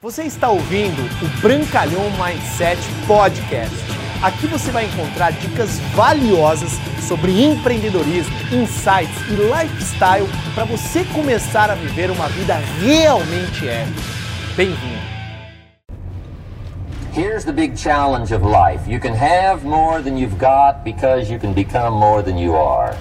Você está ouvindo o Brancalhão Mindset Podcast. Aqui você vai encontrar dicas valiosas sobre empreendedorismo, insights e lifestyle para você começar a viver uma vida realmente épica. Bem-vindo! Here's the big challenge of life. You can have more than you've got because you can become more than you are.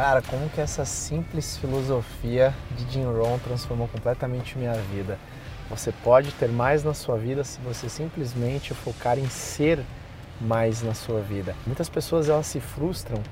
Cara, como que essa simples filosofia de Jim Rohn transformou completamente minha vida? Você pode ter mais na sua vida se você simplesmente focar em ser mais na sua vida. Muitas pessoas elas se frustram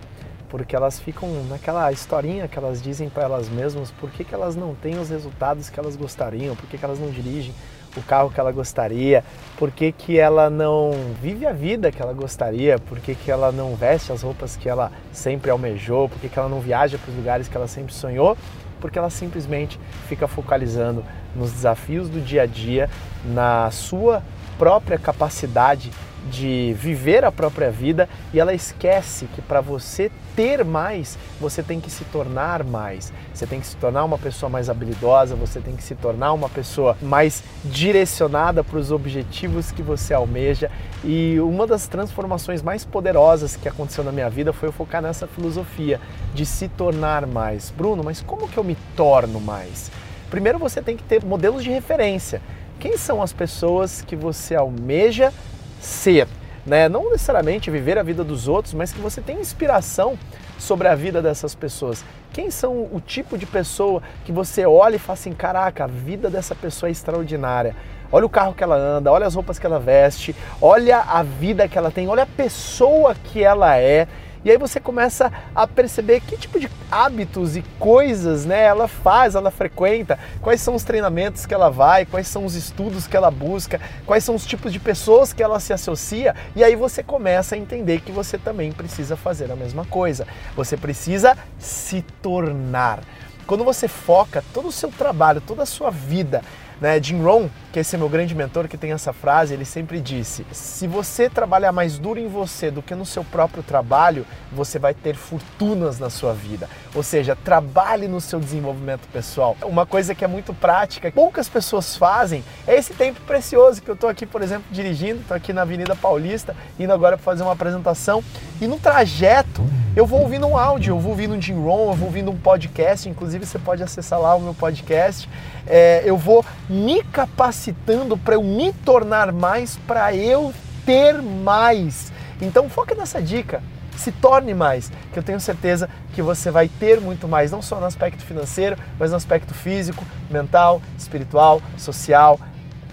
porque elas ficam naquela historinha que elas dizem para elas mesmas por que, que elas não têm os resultados que elas gostariam, por que, que elas não dirigem o carro que ela gostaria, por que, que ela não vive a vida que ela gostaria, por que, que ela não veste as roupas que ela sempre almejou, por que, que ela não viaja para os lugares que ela sempre sonhou, porque ela simplesmente fica focalizando nos desafios do dia a dia, na sua própria capacidade de viver a própria vida e ela esquece que para você ter mais, você tem que se tornar mais. Você tem que se tornar uma pessoa mais habilidosa, você tem que se tornar uma pessoa mais direcionada para os objetivos que você almeja. E uma das transformações mais poderosas que aconteceu na minha vida foi eu focar nessa filosofia de se tornar mais. Bruno, mas como que eu me torno mais? Primeiro você tem que ter modelos de referência. Quem são as pessoas que você almeja ser? Né? Não necessariamente viver a vida dos outros, mas que você tenha inspiração sobre a vida dessas pessoas. Quem são o tipo de pessoa que você olha e fala assim: caraca, a vida dessa pessoa é extraordinária. Olha o carro que ela anda, olha as roupas que ela veste, olha a vida que ela tem, olha a pessoa que ela é. E aí você começa a perceber que tipo de hábitos e coisas né, ela faz, ela frequenta, quais são os treinamentos que ela vai, quais são os estudos que ela busca, quais são os tipos de pessoas que ela se associa, e aí você começa a entender que você também precisa fazer a mesma coisa. Você precisa se tornar. Quando você foca todo o seu trabalho, toda a sua vida né? Jim Rohn, que esse é meu grande mentor, que tem essa frase, ele sempre disse: se você trabalhar mais duro em você do que no seu próprio trabalho, você vai ter fortunas na sua vida. Ou seja, trabalhe no seu desenvolvimento pessoal. Uma coisa que é muito prática, poucas pessoas fazem, é esse tempo precioso que eu estou aqui, por exemplo, dirigindo, estou aqui na Avenida Paulista, indo agora fazer uma apresentação, e no trajeto eu vou ouvindo um áudio, eu vou ouvindo um Jim Rohn, eu vou ouvindo um podcast, inclusive você pode acessar lá o meu podcast. É, eu vou me capacitando para eu me tornar mais, para eu ter mais. Então foca nessa dica, se torne mais, que eu tenho certeza que você vai ter muito mais, não só no aspecto financeiro, mas no aspecto físico, mental, espiritual, social,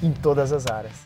em todas as áreas.